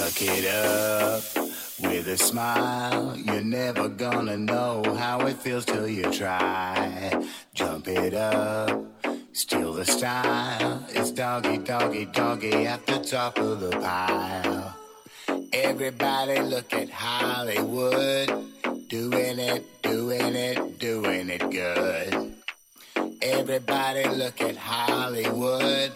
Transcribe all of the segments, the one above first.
Suck it up with a smile. You're never gonna know how it feels till you try. Jump it up, steal the style. It's doggy, doggy, doggy at the top of the pile. Everybody look at Hollywood. Doing it, doing it, doing it good. Everybody look at Hollywood.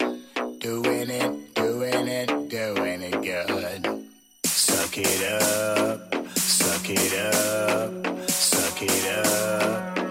Doing it, doing it, doing it good. Suck it up, suck it up, suck it up,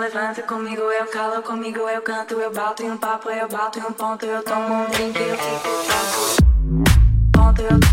levanta comigo, eu calo comigo, eu canto, eu bato em um papo, eu bato em um ponto, eu tomo um drink, eu fico tonto. Ponto, eu,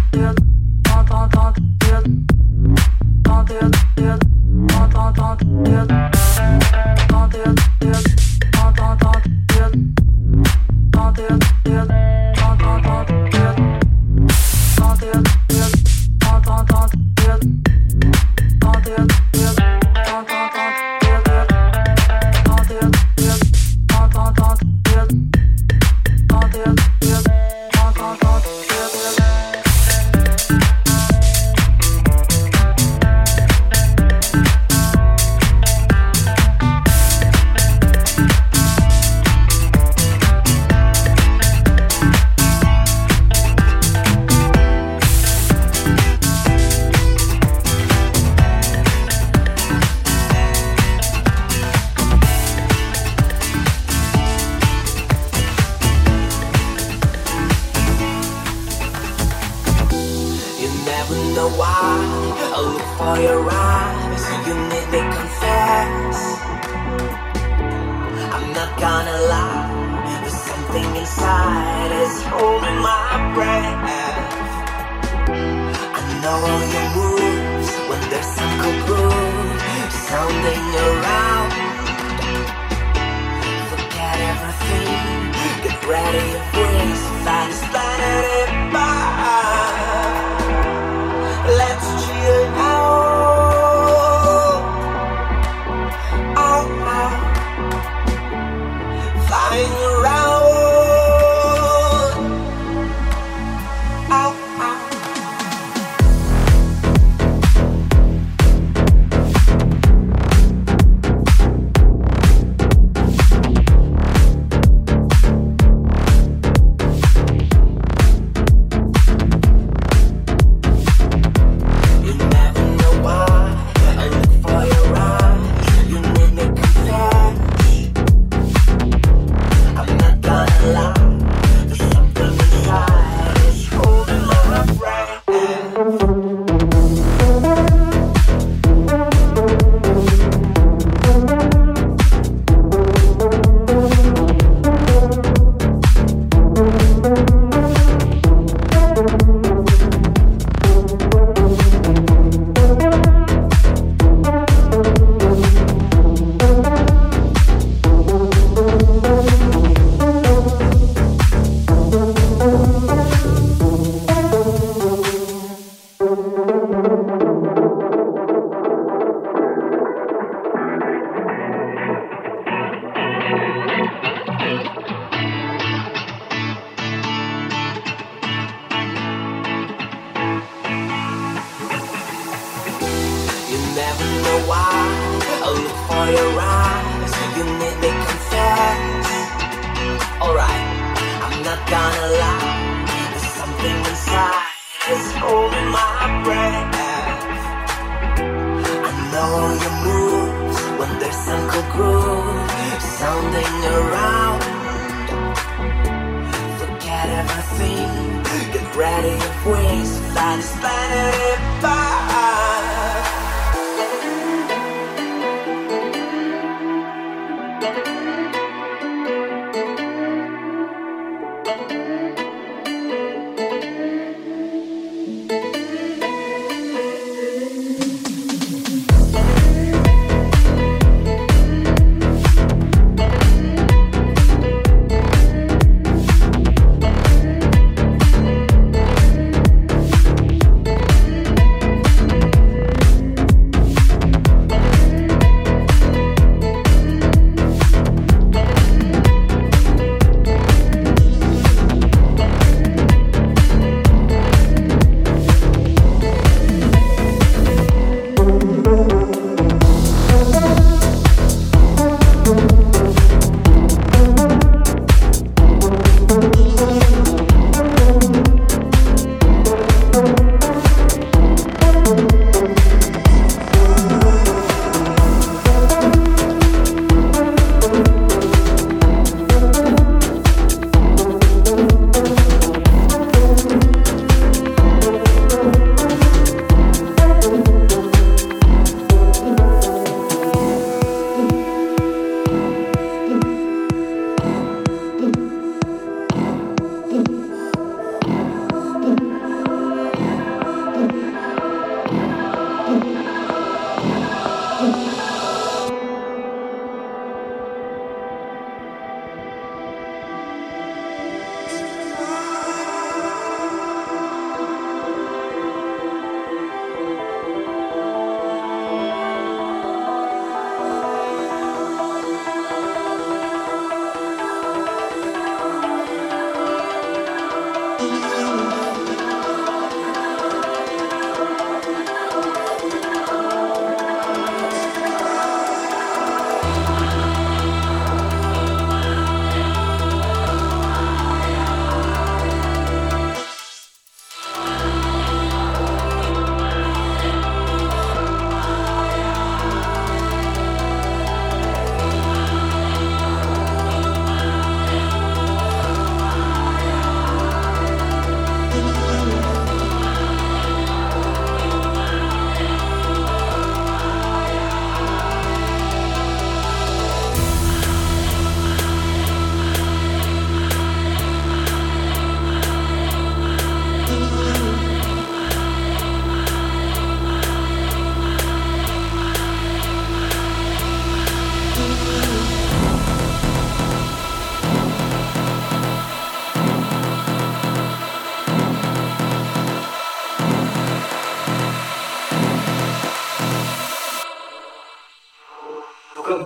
Tocando a rua,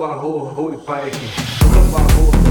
barro, oi pai, samba barro.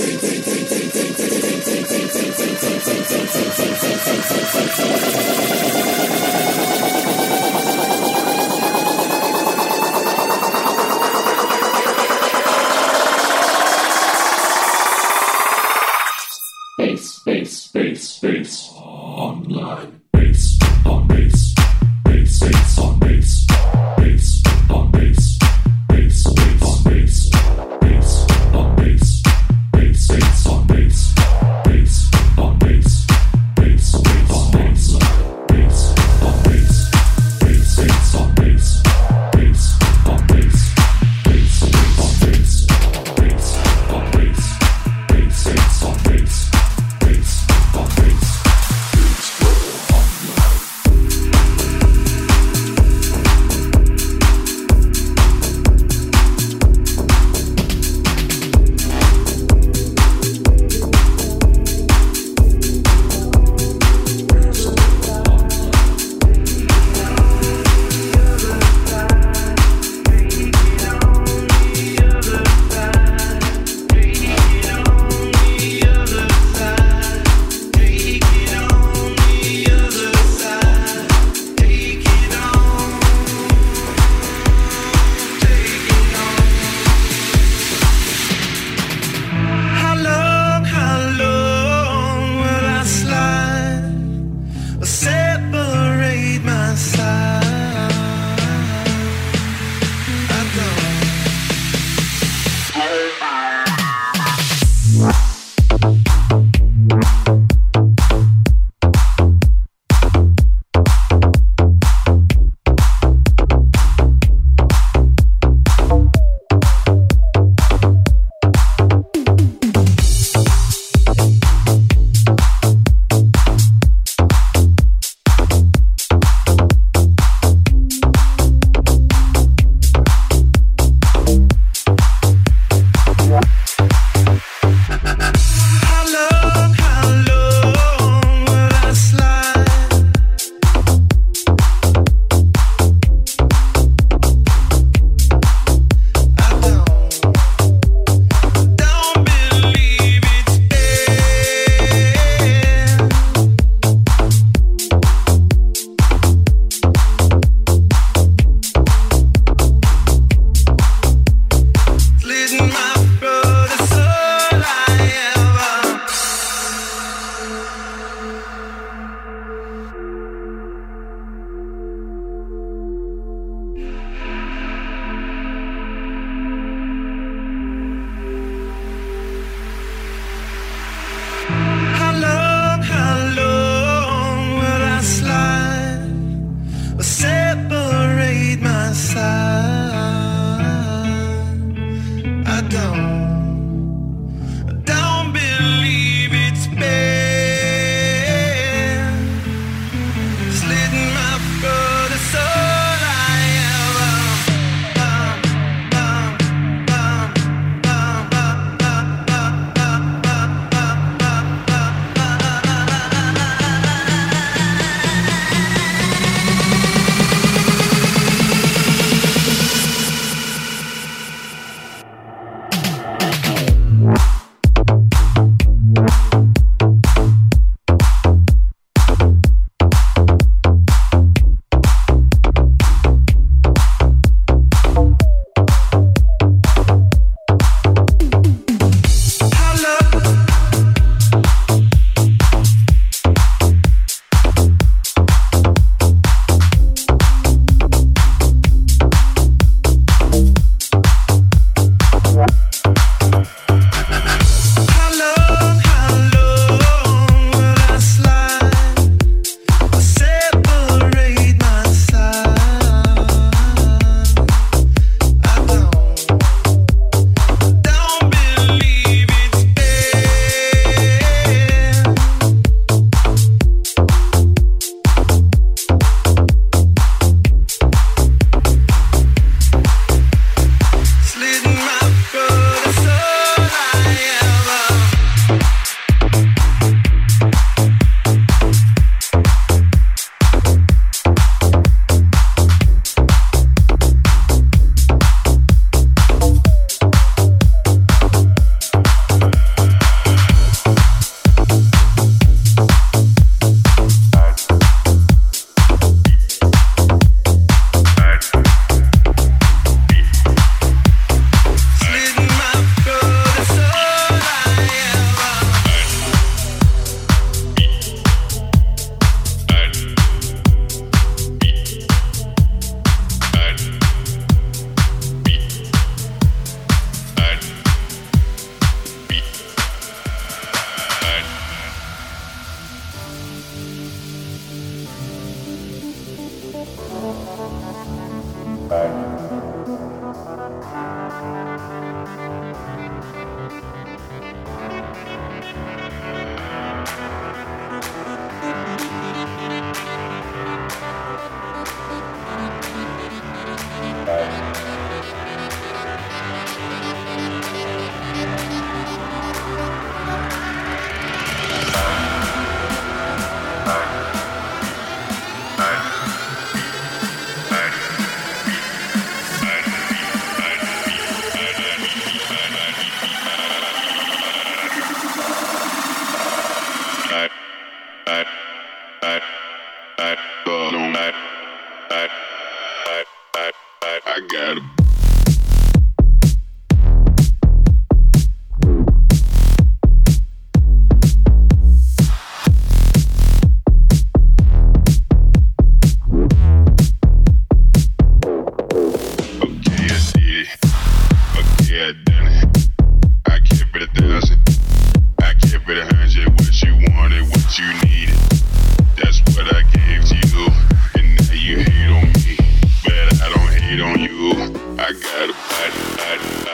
I got a bad, bad